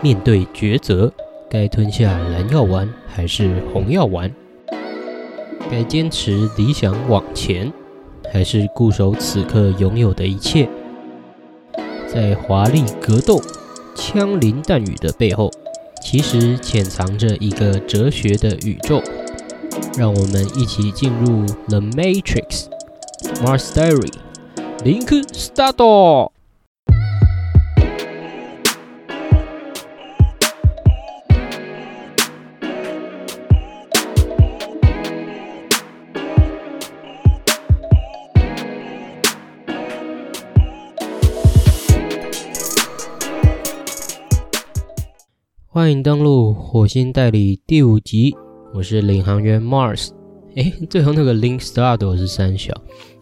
面对抉择，该吞下蓝药丸还是红药丸？该坚持理想往前，还是固守此刻拥有的一切？在华丽格斗、枪林弹雨的背后，其实潜藏着一个哲学的宇宙。让我们一起进入《The Matrix》Mars Diary。Link Start。欢迎登录火星代理第五集，我是领航员 Mars。哎，最后那个 Link Start 是三小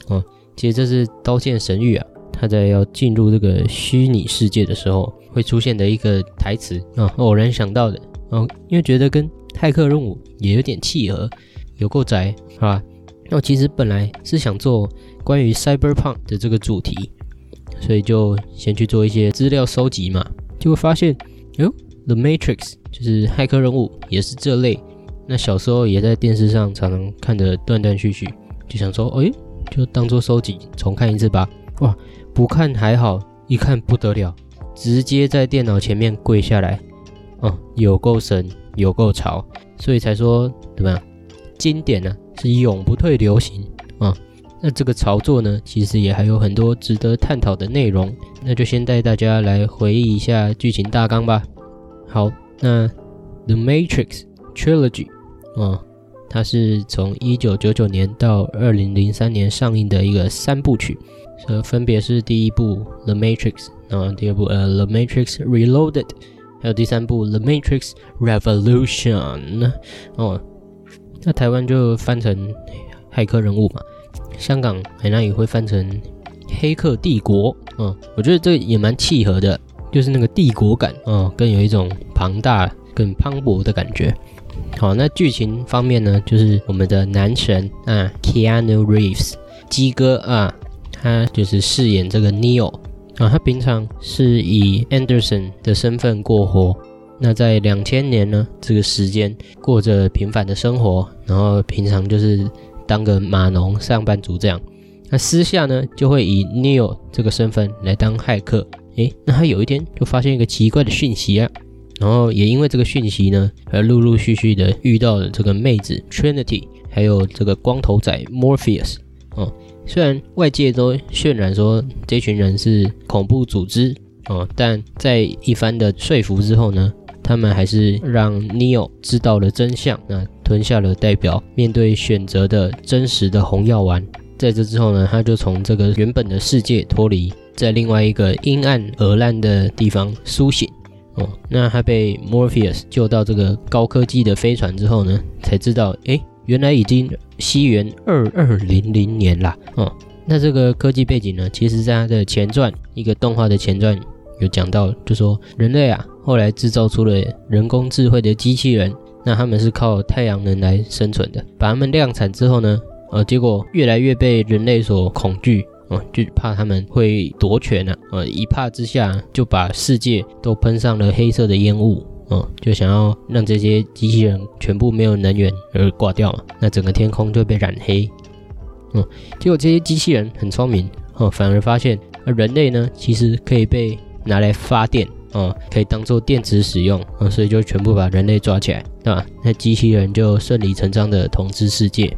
哦。其实这是《刀剑神域》啊，他在要进入这个虚拟世界的时候会出现的一个台词啊，偶然想到的哦，因为觉得跟骇客任务也有点契合，有够宅，是吧？那我其实本来是想做关于 Cyberpunk 的这个主题，所以就先去做一些资料收集嘛，就会发现，哟，The Matrix 就是骇客任务，也是这类。那小时候也在电视上常常看的断断续续，就想说，哎。就当做收集重看一次吧。哇，不看还好，一看不得了，直接在电脑前面跪下来。哦，有够神，有够潮，所以才说怎么样？经典呢是永不退流行啊。那这个潮作呢，其实也还有很多值得探讨的内容。那就先带大家来回忆一下剧情大纲吧。好，那《The Matrix Trilogy》啊。它是从一九九九年到二零零三年上映的一个三部曲，呃，分别是第一部《The Matrix》，啊，第二部呃《The Matrix Reloaded》，还有第三部《The Matrix Revolution》。哦，那台湾就翻成《骇客人物》嘛，香港海南语会翻成《黑客帝国》。嗯，我觉得这也蛮契合的，就是那个帝国感，哦，更有一种庞大、更磅礴的感觉。好，那剧情方面呢，就是我们的男神啊，Keanu Reeves，基哥啊，他就是饰演这个 Neo 啊，他平常是以 Anderson 的身份过活。那在两千年呢，这个时间过着平凡的生活，然后平常就是当个码农上班族这样。那私下呢，就会以 Neo 这个身份来当骇客。诶，那他有一天就发现一个奇怪的讯息啊。然后也因为这个讯息呢，而陆陆续续的遇到了这个妹子 Trinity，还有这个光头仔 Morpheus。哦，虽然外界都渲染说这群人是恐怖组织哦，但在一番的说服之后呢，他们还是让 Neo 知道了真相，那吞下了代表面对选择的真实的红药丸。在这之后呢，他就从这个原本的世界脱离，在另外一个阴暗而烂的地方苏醒。哦，那他被 Morpheus 救到这个高科技的飞船之后呢，才知道，哎，原来已经西元二二零零年啦。哦，那这个科技背景呢，其实在他的前传一个动画的前传有讲到，就说人类啊，后来制造出了人工智慧的机器人，那他们是靠太阳能来生存的，把他们量产之后呢，呃，结果越来越被人类所恐惧。哦，就怕他们会夺权呢，呃，一怕之下就把世界都喷上了黑色的烟雾，哦，就想要让这些机器人全部没有能源而挂掉嘛，那整个天空就被染黑，嗯，结果这些机器人很聪明，哦，反而发现人类呢其实可以被拿来发电，哦，可以当做电池使用，啊，所以就全部把人类抓起来，对吧？那机器人就顺理成章的统治世界。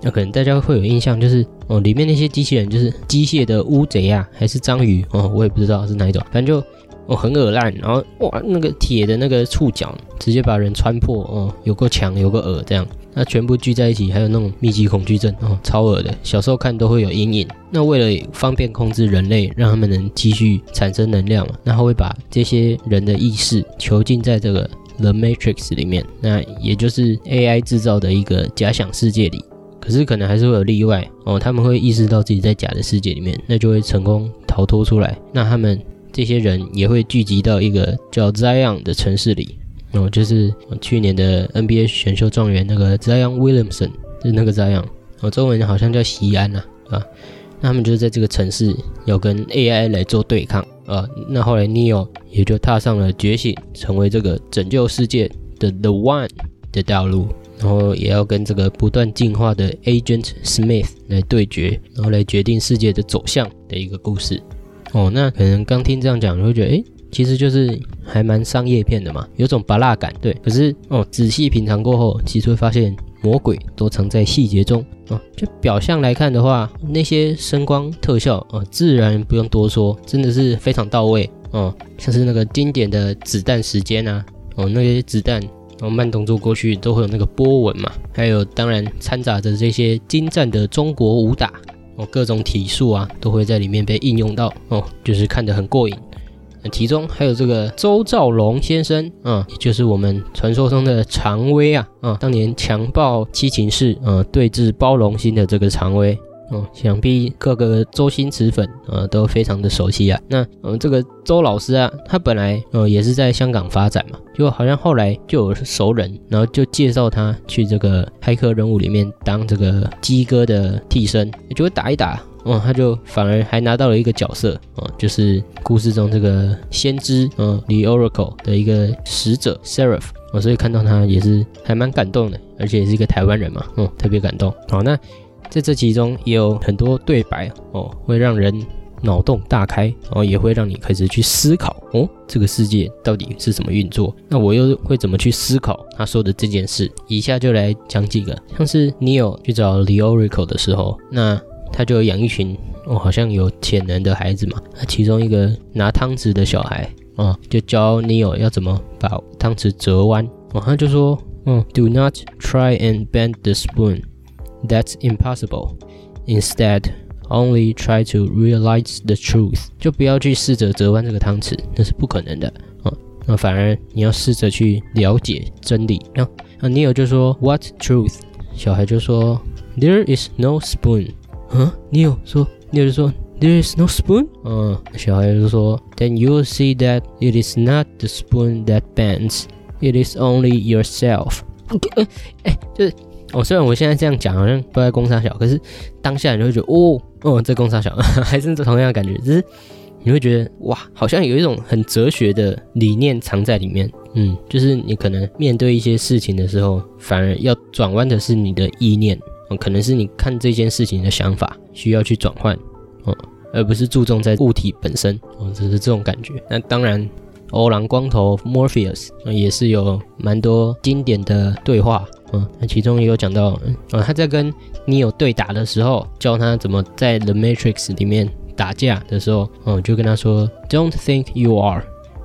那可能大家会有印象，就是哦，里面那些机器人就是机械的乌贼啊，还是章鱼哦，我也不知道是哪一种，反正就哦很恶烂，然后哇那个铁的那个触角直接把人穿破哦，有个墙有个耳这样，那全部聚在一起，还有那种密集恐惧症哦，超恶的，小时候看都会有阴影。那为了方便控制人类，让他们能继续产生能量嘛，那他会把这些人的意识囚禁在这个 The Matrix 里面，那也就是 AI 制造的一个假想世界里。可是可能还是会有例外哦，他们会意识到自己在假的世界里面，那就会成功逃脱出来。那他们这些人也会聚集到一个叫 Zion 的城市里哦，就是去年的 NBA 选秀状元那个 Zion Williamson，是那个 Zion 哦，中文好像叫西安呐啊。那他们就是在这个城市要跟 AI 来做对抗。啊，那后来 Neo 也就踏上了觉醒，成为这个拯救世界的 The One 的道路，然后也要跟这个不断进化的 Agent Smith 来对决，然后来决定世界的走向的一个故事。哦，那可能刚听这样讲，你会觉得，诶，其实就是还蛮商业片的嘛，有种拔辣感，对。可是哦，仔细品尝过后，其实会发现魔鬼都藏在细节中啊。就表象来看的话，那些声光特效啊，自然不用多说，真的是非常到位哦。像是那个经典的子弹时间啊，哦，那些子弹然后慢动作过去都会有那个波纹嘛，还有当然掺杂着这些精湛的中国武打。哦，各种体术啊，都会在里面被应用到哦，就是看得很过瘾。其中还有这个周兆龙先生，嗯，也就是我们传说中的常威啊，啊，当年强暴七情士，呃，对峙包容心的这个常威。哦，想必各个周星驰粉呃都非常的熟悉啊。那嗯，这个周老师啊，他本来呃也是在香港发展嘛，就好像后来就有熟人，然后就介绍他去这个骇客任务里面当这个鸡哥的替身，就会打一打，哦，他就反而还拿到了一个角色，哦，就是故事中这个先知，嗯，The Oracle 的一个使者 Seraph，哦，所以看到他也是还蛮感动的，而且也是一个台湾人嘛，嗯，特别感动。好，那。在这其中也有很多对白哦，会让人脑洞大开然哦，也会让你开始去思考哦，这个世界到底是怎么运作？那我又会怎么去思考他说的这件事？以下就来讲几个，像是 Neo 去找 The Oracle 的时候，那他就养一群哦，好像有潜能的孩子嘛。那其中一个拿汤匙的小孩啊，就教 Neo 要怎么把汤匙折弯哦，他就说，嗯，Do not try and bend the spoon。That's impossible. Instead, only try to realize the truth. 就不要去试着折弯这个汤匙，那是不可能的啊。那反而你要试着去了解真理。那啊，Neil 就说 What truth？小孩就说 There is no spoon。啊，Neil 说，Neil 就说 There is no spoon。嗯，小孩就说 Then you'll see that it is not the spoon that bends. It is only yourself. 哎哎，就是。 哦，虽然我现在这样讲好像不在攻杀小，可是当下你会觉得哦哦，这攻杀小 还是同样的感觉，只是你会觉得哇，好像有一种很哲学的理念藏在里面。嗯，就是你可能面对一些事情的时候，反而要转弯的是你的意念，哦，可能是你看这件事情的想法需要去转换，哦，而不是注重在物体本身，哦，只是这种感觉。那当然，欧郎光头 Morpheus 也是有蛮多经典的对话。嗯，那其中也有讲到，嗯，他在跟你有对打的时候，教他怎么在 The Matrix 里面打架的时候，嗯，就跟他说，Don't think you are,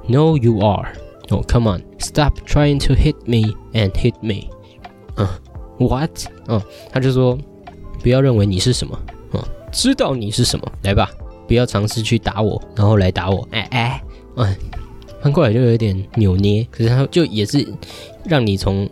know you are. Oh, come on, stop trying to hit me and hit me. 嗯，What? 嗯，他就说，不要认为你是什么，嗯，知道你是什么，来吧，不要尝试去打我，然后来打我，哎哎，嗯，翻过来就有点扭捏，可是他就也是让你从。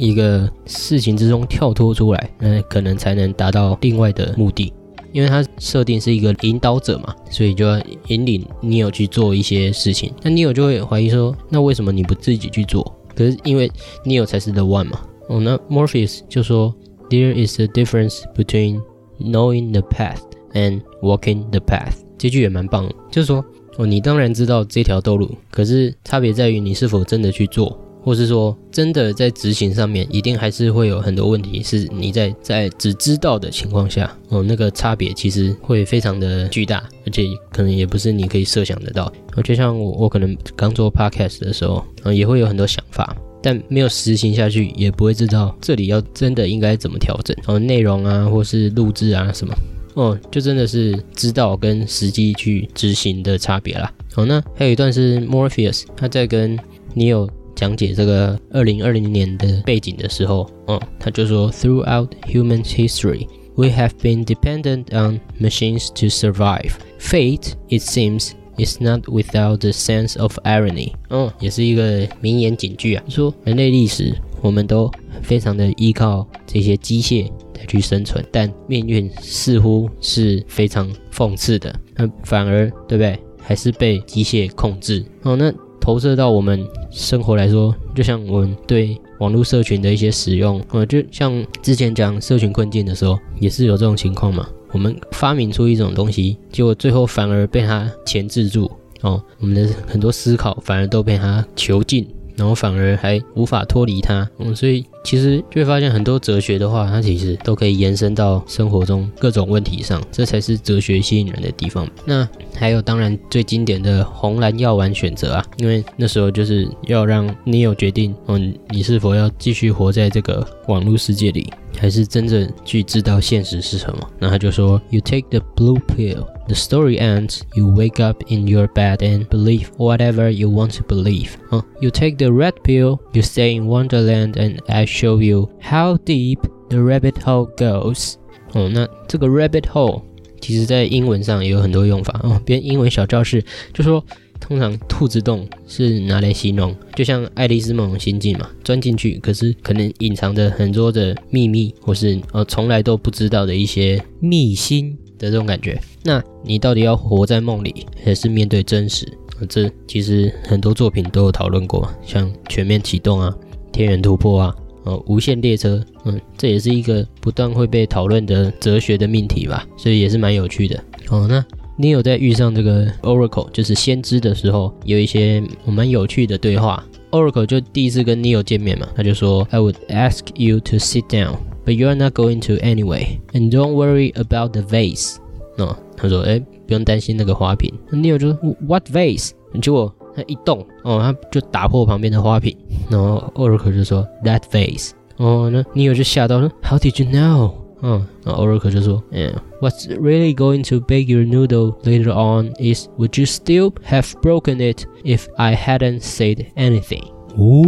一个事情之中跳脱出来，那可能才能达到另外的目的，因为它设定是一个引导者嘛，所以就要引领 Neo 去做一些事情。那 Neo 就会怀疑说，那为什么你不自己去做？可是因为 Neo 才是 The One 嘛。哦，那 Morpheus 就说，There is a difference between knowing the path and walking the path。这句也蛮棒，就是说，哦，你当然知道这条道路，可是差别在于你是否真的去做。或是说，真的在执行上面，一定还是会有很多问题，是你在在只知道的情况下，哦，那个差别其实会非常的巨大，而且可能也不是你可以设想得到。就像我，我可能刚做 podcast 的时候，嗯，也会有很多想法，但没有实行下去，也不会知道这里要真的应该怎么调整，然后，内容啊，或是录制啊什么，哦，就真的是知道跟实际去执行的差别啦。好，那还有一段是 Morpheus 他在跟你有。讲解这个二零二零年的背景的时候，嗯，他就说，Throughout human history, we have been dependent on machines to survive. Fate, it seems, is not without the sense of irony. 嗯，也是一个名言警句啊，说人类历史我们都非常的依靠这些机械来去生存，但命运似乎是非常讽刺的，那反而对不对？还是被机械控制。哦，那。投射到我们生活来说，就像我们对网络社群的一些使用，呃，就像之前讲社群困境的时候，也是有这种情况嘛。我们发明出一种东西，结果最后反而被它钳制住，哦，我们的很多思考反而都被它囚禁。然后反而还无法脱离它，嗯，所以其实就会发现很多哲学的话，它其实都可以延伸到生活中各种问题上，这才是哲学吸引人的地方。那还有当然最经典的红蓝药丸选择啊，因为那时候就是要让你有决定，嗯，你是否要继续活在这个网络世界里。还是真正去知道现实是什么？那他就说：“You take the blue pill. The story ends. You wake up in your bed and believe whatever you want to believe. 啊，You take the red pill. You stay in Wonderland and I show you how deep the rabbit hole goes. 哦，那这个 rabbit hole 其实在英文上也有很多用法哦。编英文小教室就说。”通常兔子洞是拿来形容，就像爱丽丝梦游仙境嘛，钻进去，可是可能隐藏着很多的秘密，或是呃从来都不知道的一些秘辛的这种感觉。那你到底要活在梦里，还是面对真实？这其实很多作品都有讨论过，像全面启动啊、天元突破啊、呃无限列车，嗯，这也是一个不断会被讨论的哲学的命题吧，所以也是蛮有趣的。哦，那。你有在遇上这个 Oracle，就是先知的时候，有一些蛮有趣的对话。Oracle 就第一次跟 Neo 见面嘛，他就说：“I would ask you to sit down, but you are not going to anyway, and don't worry about the vase。”哦，他说：“哎，不用担心那个花瓶。”Neo 就说：“What vase？” 结果他一动，哦，他就打破旁边的花瓶。然后 Oracle 就说：“That vase。”哦，那 Neo 就吓到了：“How did you know？” 嗯，然后 Oracle 就说，Yeah，What's really going to bake your noodle later on is would you still have broken it if I hadn't said anything？哦，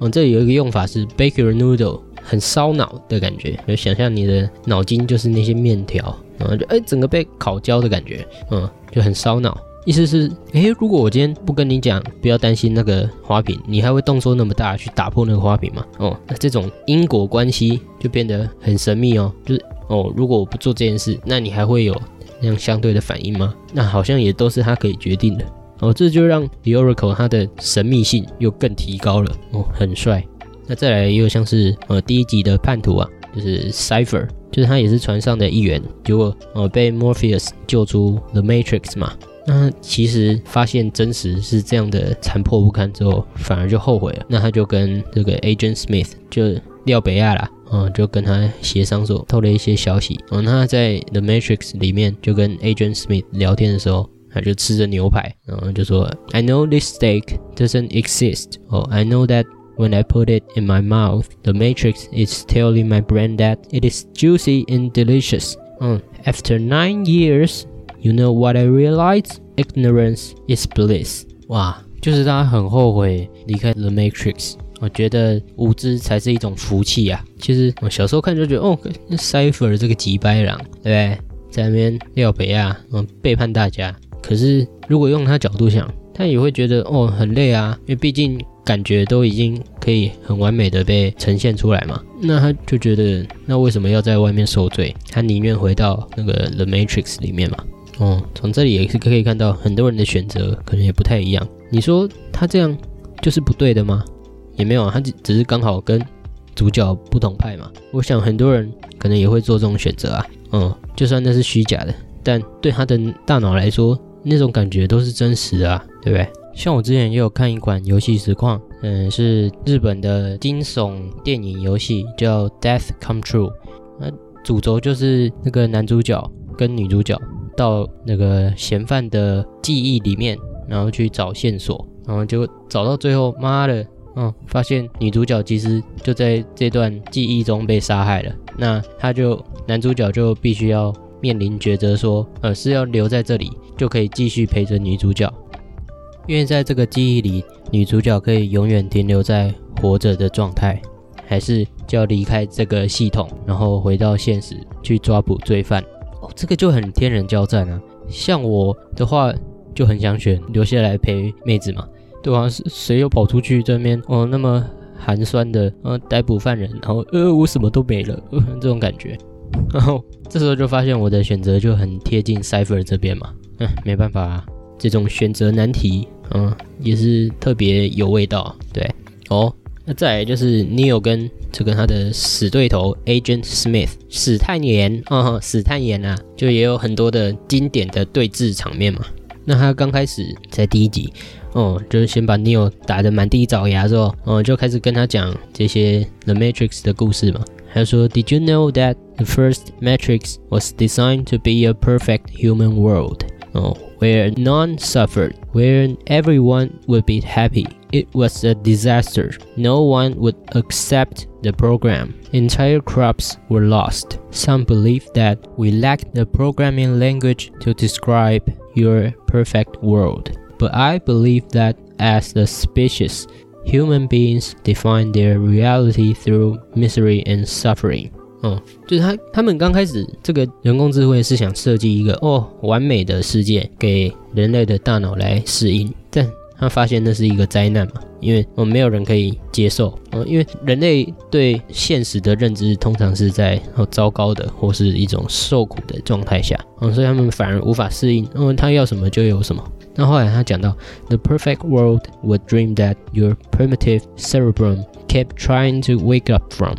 嗯，这里有一个用法是 bake your noodle，很烧脑的感觉，就想象你的脑筋就是那些面条，然后就哎整个被烤焦的感觉，嗯，就很烧脑。 意思是，诶，如果我今天不跟你讲，不要担心那个花瓶，你还会动作那么大去打破那个花瓶吗？哦，那这种因果关系就变得很神秘哦。就是哦，如果我不做这件事，那你还会有那样相对的反应吗？那好像也都是他可以决定的。哦，这就让 The Oracle 它的神秘性又更提高了。哦，很帅。那再来又像是呃第一集的叛徒啊，就是 Cipher，就是他也是船上的一员，结果呃被 Morpheus 救出 The Matrix 嘛。那其实发现真实是这样的残破不堪之后，反而就后悔了。那他就跟这个 Agent Smith 就廖北亚啦，嗯，就跟他协商说，透了一些消息。嗯，他在 The Matrix 里面就跟 Agent Smith 聊天的时候，他就吃着牛排，然后就说，I know this steak doesn't exist. Oh, I know that when I put it in my mouth, the Matrix is telling my brain that it is juicy and delicious. 嗯，After nine years. You know what I realize? Ignorance is bliss. 哇，就是他很后悔离开 The Matrix。我觉得无知才是一种福气啊。其实我小时候看就觉得，哦，Cipher 这个吉白狼，对不对？在那边廖北亚，嗯，背叛大家。可是如果用他角度想，他也会觉得，哦，很累啊，因为毕竟感觉都已经可以很完美的被呈现出来嘛。那他就觉得，那为什么要在外面受罪？他宁愿回到那个 The Matrix 里面嘛。哦，从这里也是可以看到很多人的选择可能也不太一样。你说他这样就是不对的吗？也没有，他只只是刚好跟主角不同派嘛。我想很多人可能也会做这种选择啊。嗯，就算那是虚假的，但对他的大脑来说，那种感觉都是真实的啊，对不对？像我之前也有看一款游戏实况，嗯，是日本的惊悚电影游戏，叫《Death Come True》。那主轴就是那个男主角跟女主角。到那个嫌犯的记忆里面，然后去找线索，然后就找到最后，妈的，嗯，发现女主角其实就在这段记忆中被杀害了。那他就男主角就必须要面临抉择，说，呃，是要留在这里就可以继续陪着女主角，因为在这个记忆里，女主角可以永远停留在活着的状态，还是就要离开这个系统，然后回到现实去抓捕罪犯。这个就很天人交战啊！像我的话，就很想选留下来陪妹子嘛，对吧？谁又跑出去这边哦，那么寒酸的，呃，逮捕犯人，然后呃，我什么都没了，这种感觉。然后这时候就发现我的选择就很贴近 Cipher 这边嘛，嗯，没办法啊，这种选择难题，嗯，也是特别有味道，对，哦。那再来就是 Neo 跟这个他的死对头 Agent Smith 史泰言，啊，史泰言啊，就也有很多的经典的对峙场面嘛。那他刚开始在第一集，哦，就是先把 Neo 打得满地找牙之后，哦，就开始跟他讲这些 The Matrix 的故事嘛。他说，Did you know that the first Matrix was designed to be a perfect human world? Oh, where none suffered, where everyone would be happy. It was a disaster. No one would accept the program. Entire crops were lost. Some believe that we lack the programming language to describe your perfect world. But I believe that as a species, human beings define their reality through misery and suffering. 哦，就是他他们刚开始这个人工智慧是想设计一个哦完美的世界给人类的大脑来适应，但他发现那是一个灾难嘛，因为哦没有人可以接受，哦因为人类对现实的认知通常是在哦糟糕的或是一种受苦的状态下，哦所以他们反而无法适应，哦他要什么就有什么。那后来他讲到，The perfect world would dream that your primitive cerebrum kept trying to wake up from。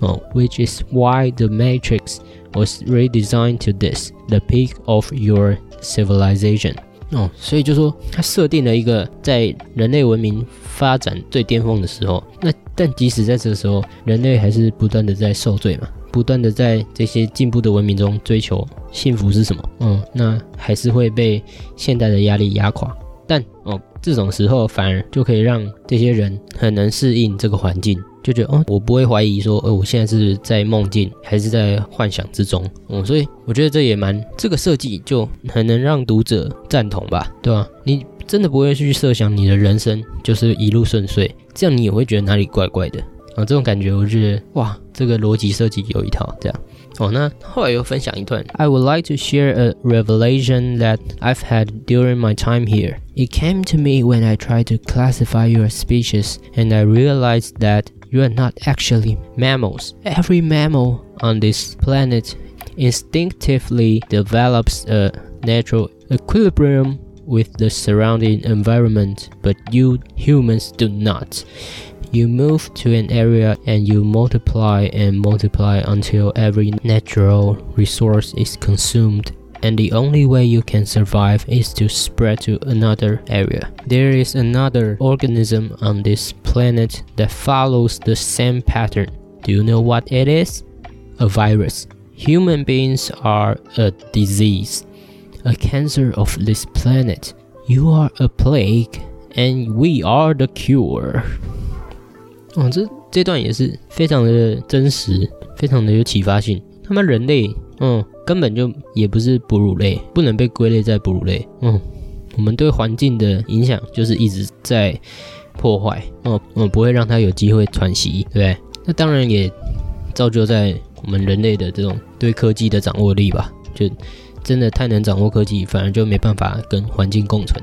哦，which is why the Matrix was redesigned to this the peak of your civilization。哦，所以就说它设定了一个在人类文明发展最巅峰的时候，那但即使在这个时候，人类还是不断的在受罪嘛，不断的在这些进步的文明中追求幸福是什么？嗯，那还是会被现代的压力压垮。但哦，这种时候反而就可以让这些人很能适应这个环境。就觉得哦，我不会怀疑说，呃，我现在是在梦境还是在幻想之中，嗯，所以我觉得这也蛮这个设计就很能让读者赞同吧，对吧？你真的不会去设想你的人生就是一路顺遂，这样你也会觉得哪里怪怪的啊，这种感觉我觉得哇，这个逻辑设计有一套这样。哦，那后来又分享一段。I would like to share a revelation that I've had during my time here. It came to me when I tried to classify your species, and I realized that you are not actually mammals. Every mammal on this planet instinctively develops a natural equilibrium with the surrounding environment, but you humans do not. You move to an area and you multiply and multiply until every natural resource is consumed and the only way you can survive is to spread to another area. There is another organism on this planet that follows the same pattern. Do you know what it is? A virus. Human beings are a disease, a cancer of this planet. You are a plague, and we are the cure. 哦，这这段也是非常的真实，非常的有启发性。他们人类 嗯，根本就也不是哺乳类，不能被归类在哺乳类。嗯，我们对环境的影响就是一直在破坏。哦，嗯，不会让它有机会喘息，对不对？那当然也造就在我们人类的这种对科技的掌握力吧。就真的太能掌握科技，反而就没办法跟环境共存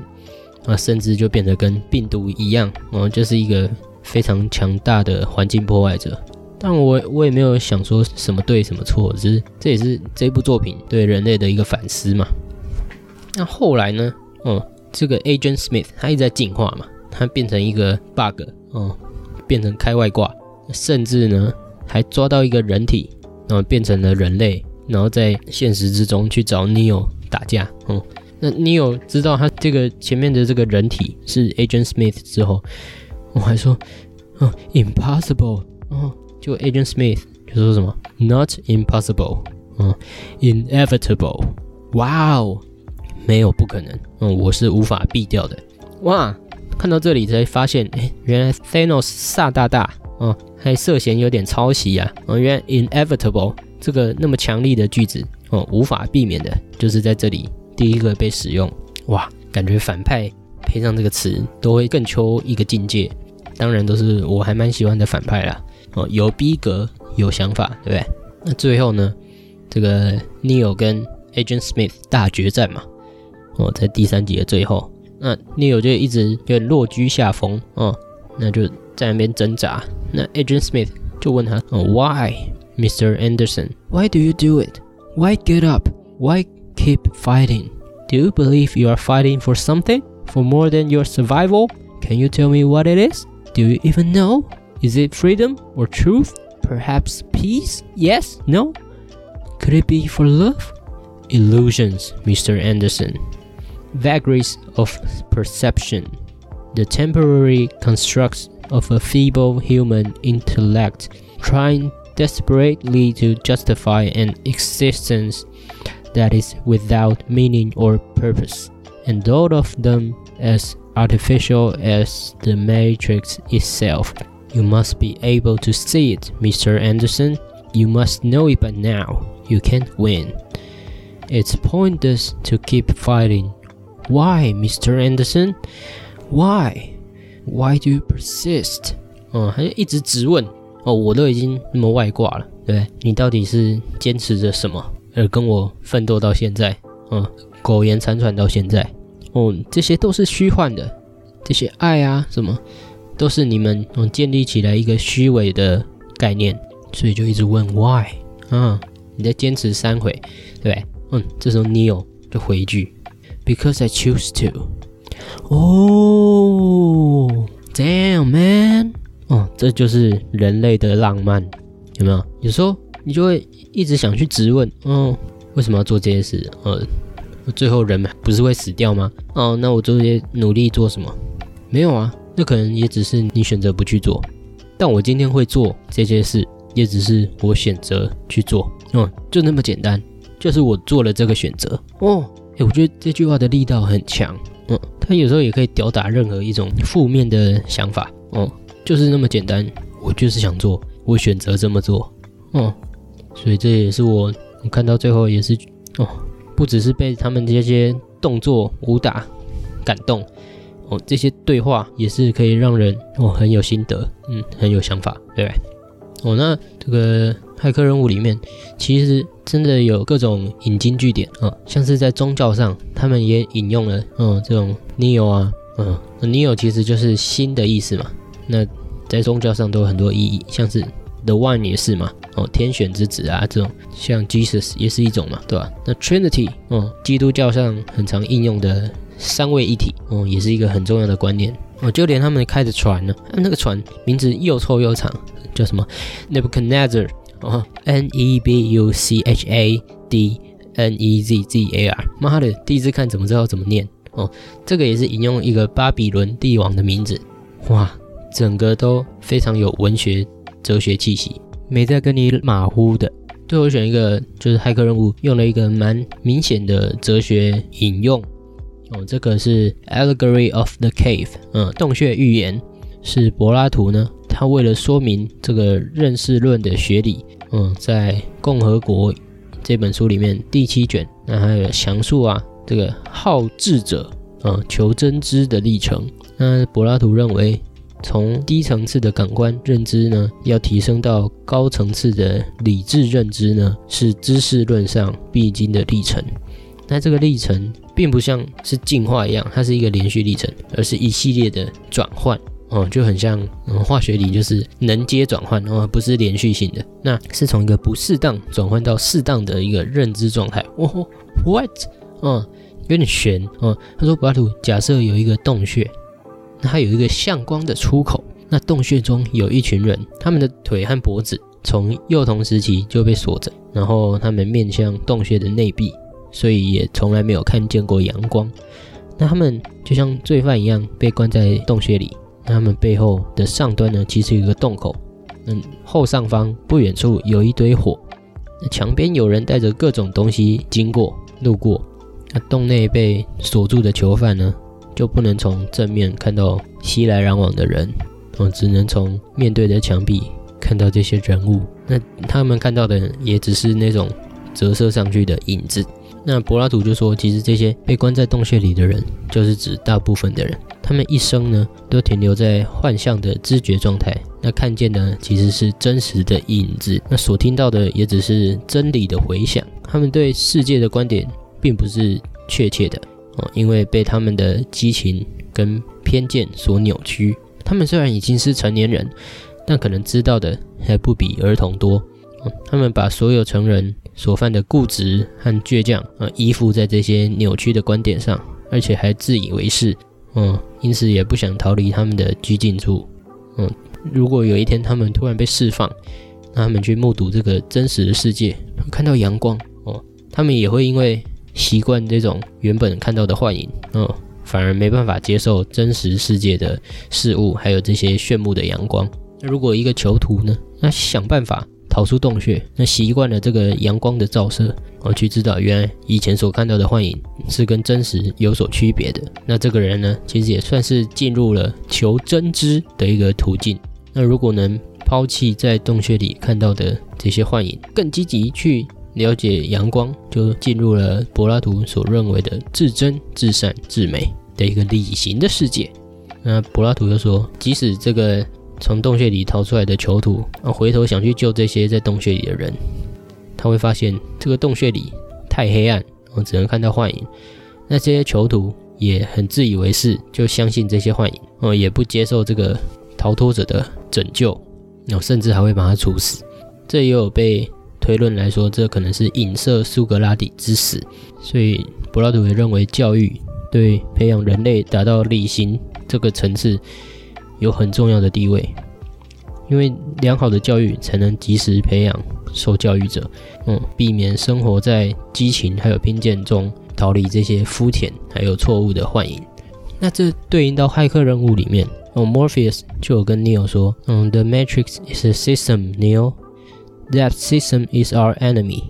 啊，甚至就变得跟病毒一样，哦，就是一个非常强大的环境破坏者。但我我也没有想说什么对什么错，只是这也是这部作品对人类的一个反思嘛。那后来呢？哦，这个 Agent Smith 他一直在进化嘛，他变成一个 bug，哦，变成开外挂，甚至呢还抓到一个人体，然后变成了人类，然后在现实之中去找 Neo 打架。哦，那 Neo 知道他这个前面的这个人体是 Agent Smith 之后，我还说，哦，impossible，哦。就 Agent Smith 就说什么 Not impossible，嗯，inevitable，哇哦，没有不可能，嗯，我是无法避掉的。哇，看到这里才发现，哎，原来 Thanos 萨大大，哦，还涉嫌有点抄袭啊。哦，原来 inevitable 这个那么强力的句子，哦，无法避免的，就是在这里第一个被使用。哇，感觉反派配上这个词都会更求一个境界。当然都是我还蛮喜欢的反派啦。哦，有逼格，有想法，对不对？那最后呢，这个 Neil 跟 Agent Smith 大决战嘛，哦，在第三集的最后，那 Neil 就一直就落居下风，哦，那就在那边挣扎。那 Agent Smith 就问他，哦，Why, Mr. Anderson? Why do you do it? Why get up? Why keep fighting? Do you believe you are fighting for something? For more than your survival? Can you tell me what it is? Do you even know? Is it freedom or truth? Perhaps peace? Yes? No? Could it be for love? Illusions, Mr. Anderson. vagaries of perception, the temporary constructs of a feeble human intellect, trying desperately to justify an existence that is without meaning or purpose, and all of them as artificial as the matrix itself. You must be able to see it, Mr. Anderson. You must know it by now. You can't win. It's pointless to keep fighting. Why, Mr. Anderson? Why? Why do you persist? 哦，他就一直质问哦，我都已经那么外挂了，对不对？你到底是坚持着什么，而跟我奋斗到现在？嗯，苟延残喘到现在，哦，这些都是虚幻的，这些爱啊什么， 都是你们嗯建立起来一个虚伪的概念，所以就一直问 why 啊，你在坚持三回，对不对？嗯，这时候 Neil 就回一句，Because I choose to。哦，Damn man，哦，这就是人类的浪漫，有没有？有时候你就会一直想去质问，哦，为什么要做这些事？呃，最后人不是会死掉吗？哦，那我这些努力做什么？没有啊，那可能也只是你选择不去做。但我今天会做这些事，也只是我选择去做，嗯，就那么简单，就是我做了这个选择。哦，哎，我觉得这句话的力道很强。嗯，它有时候也可以吊打任何一种负面的想法。哦，就是那么简单，我就是想做，我选择这么做。哦，所以这也是我我看到最后也是哦，不只是被他们这些动作武打感动，哦，这些对话也是可以让人哦很有心得，嗯，很有想法，对不对？哦，那这个骇客任务里面，其实真的有各种引经据典啊，像是在宗教上，他们也引用了，嗯，这种 Neo 啊，嗯，Neo 其实就是新的意思嘛。那在宗教上都有很多意义，像是 The One 也是嘛，哦，天选之子啊，这种像 Jesus 也是一种嘛，对吧？那 Trinity，哦，基督教上很常应用的三位一体，哦，也是一个很重要的观念。哦，就连他们开的船呢，那个船名字又臭又长。叫什么？Nebuchadnezzar 哦，N E B U C H A D N E Z Z A R。妈的，第一次看怎么知道怎么念哦？这个也是引用一个巴比伦帝王的名字。哇，整个都非常有文学哲学气息，没在跟你马虎的。最后选一个就是骇客任务，用了一个蛮明显的哲学引用哦。这个是 Allegory of the Cave，嗯，洞穴寓言是柏拉图呢。他为了说明这个认识论的学理，嗯，在《共和国》这本书里面第七卷，那还有详述啊，这个好智者，嗯，求真知的历程。那柏拉图认为，从低层次的感官认知呢，要提升到高层次的理智认知呢，是知识论上必经的历程。那这个历程并不像是进化一样，它是一个连续历程，而是一系列的转换。哦，就很像嗯化学里就是能阶转换哦，不是连续性的，那是从一个不适当转换到适当的一个认知状态。哦，what？嗯，有点悬哦。他说柏拉图假设有一个洞穴，那它有一个向光的出口，那洞穴中有一群人，他们的腿和脖子从幼童时期就被锁着，然后他们面向洞穴的内壁，所以也从来没有看见过阳光。那他们就像罪犯一样被关在洞穴里。那他们背后的上端呢，其实有一个洞口。嗯，后上方不远处有一堆火。那墙边有人带着各种东西经过、路过。那洞内被锁住的囚犯呢，就不能从正面看到熙来攘往的人，哦，只能从面对的墙壁看到这些人物。那他们看到的也只是那种折射上去的影子。那柏拉图就说，其实这些被关在洞穴里的人，就是指大部分的人。他们一生呢，都停留在幻象的知觉状态。那看见的其实是真实的影子，那所听到的也只是真理的回响。他们对世界的观点并不是确切的哦，因为被他们的激情跟偏见所扭曲。他们虽然已经是成年人，但可能知道的还不比儿童多。他们把所有成人所犯的固执和倔强，呃，依附在这些扭曲的观点上，而且还自以为是。嗯，因此也不想逃离他们的拘禁处。嗯，如果有一天他们突然被释放，那他们去目睹这个真实的世界，看到阳光哦，他们也会因为习惯这种原本看到的幻影，嗯，反而没办法接受真实世界的事物，还有这些炫目的阳光。那如果一个囚徒呢，那想办法逃出洞穴，那习惯了这个阳光的照射，我去知道原来以前所看到的幻影是跟真实有所区别的。那这个人呢，其实也算是进入了求真知的一个途径。那如果能抛弃在洞穴里看到的这些幻影，更积极去了解阳光，就进入了柏拉图所认为的至真、至善、至美的一个理型的世界。那柏拉图就说，即使这个从洞穴里逃出来的囚徒，啊，回头想去救这些在洞穴里的人，他会发现这个洞穴里太黑暗，我只能看到幻影。那些囚徒也很自以为是，就相信这些幻影，哦，也不接受这个逃脱者的拯救。哦，甚至还会把他处死，这也有被推论来说，这可能是影射苏格拉底之死。所以柏拉图也认为，教育对培养人类达到理性这个层次有很重要的地位，因为良好的教育才能及时培养受教育者，嗯，避免生活在激情还有偏见中，逃离这些肤浅还有错误的幻影。那这对应到骇客任务里面。哦，Morpheus 就有跟 Neo 说，嗯，The Matrix is a system, Neo. That system is our enemy.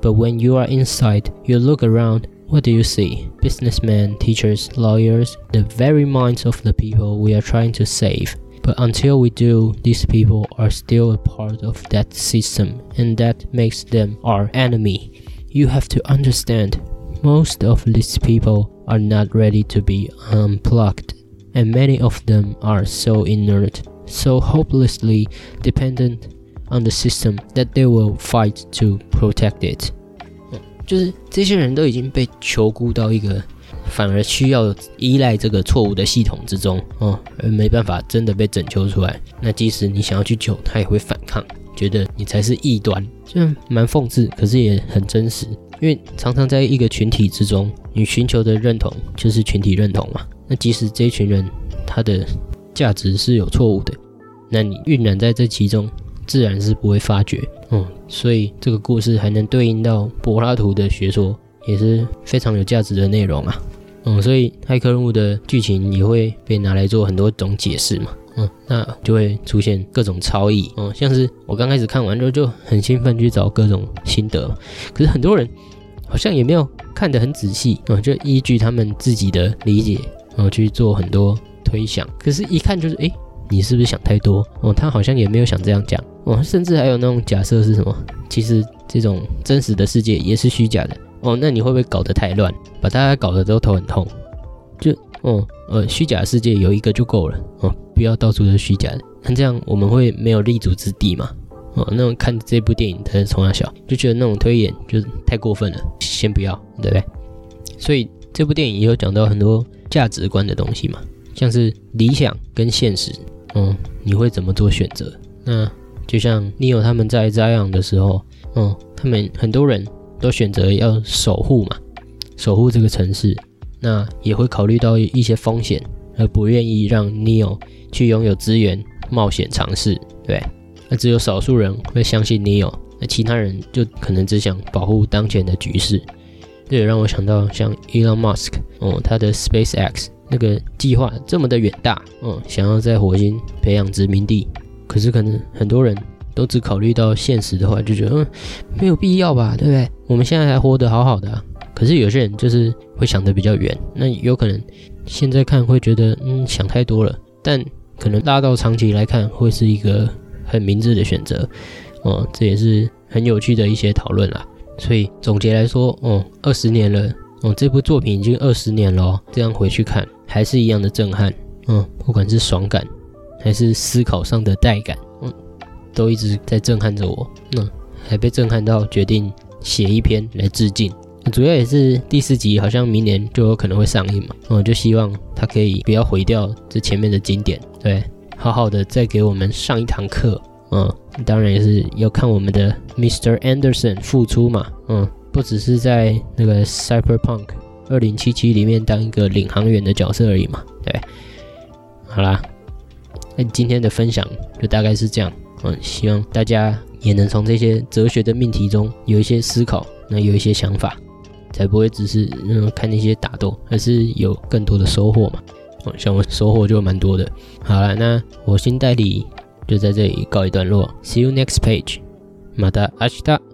But when you are inside, you look around. What do you see? Businessmen, teachers, lawyers, the very minds of the people we are trying to save. But until we do, these people are still a part of that system, and that makes them our enemy. You have to understand, most of these people are not ready to be unplugged and many of them are so inert, so hopelessly dependent on the system that they will fight to protect it。就是这些人都已经被囚孤到一个反而需要依赖这个错误的系统之中哦，而没办法真的被拯救出来。那即使你想要去救，他也会反抗，觉得你才是异端，虽然蛮讽刺，可是也很真实。因为常常在一个群体之中，你寻求的认同就是群体认同嘛。那即使这群人他的价值是有错误的，那你晕染在这其中，自然是不会发觉。嗯，所以这个故事还能对应到柏拉图的学说，也是非常有价值的内容啊。嗯，所以骇客任务的剧情也会被拿来做很多种解释嘛。嗯，那就会出现各种超意。嗯，像是我刚开始看完之后就很兴奋去找各种心得，可是很多人好像也没有看得很仔细。嗯，就依据他们自己的理解。然后去做很多推想，可是，一看就是，哎，你是不是想太多？哦，他好像也没有想这样讲。哦，甚至还有那种假设是什么？其实这种真实的世界也是虚假的。哦，那你会不会搞得太乱，把大家搞得都头很痛？就，哦，呃，虚假的世界有一个就够了。哦，不要到处都是虚假的。那这样我们会没有立足之地嘛？哦，那种看这部电影的从小就觉得那种推演就是太过分了，先不要，对不对？所以这部电影也有讲到很多。价值观的东西嘛，像是理想跟现实，嗯，你会怎么做选择？那就像你有他们在扎养的时候，嗯，他们很多人都选择要守护嘛，守护这个城市，那也会考虑到一些风险，而不愿意让 Neo 去拥有资源冒险尝试，对，那只有少数人会相信 Neo，那其他人就可能只想保护当前的局势。这也让我想到，像 Elon Musk，哦，他的 SpaceX 那个计划这么的远大，嗯，想要在火星培养殖民地，可是可能很多人都只考虑到现实的话，就觉得，嗯，没有必要吧，对不对？我们现在还活得好好的，可是有些人就是会想得比较远，那有可能现在看会觉得，嗯，想太多了，但可能拉到长期来看，会是一个很明智的选择，哦，这也是很有趣的一些讨论啦。所以总结来说，哦，二十年了，哦，这部作品已经二十年了，这样回去看还是一样的震撼，嗯，不管是爽感还是思考上的带感，嗯，都一直在震撼着我，嗯，还被震撼到决定写一篇来致敬，主要也是第四集好像明年就有可能会上映嘛，嗯，就希望它可以不要毁掉这前面的经典，对，好好的再给我们上一堂课。嗯，当然也是要看我们的 Mr. Anderson 复出嘛。嗯，不只是在那个 Cyberpunk 二零七七里面当一个领航员的角色而已嘛。对，好啦，那今天的分享就大概是这样。嗯，希望大家也能从这些哲学的命题中有一些思考，那有一些想法。才不会只是嗯看那些打斗，而是有更多的收获嘛。哦，像我收获就蛮多的。好了，那我新代理就在这里告一段落。See you next page，马达阿西达。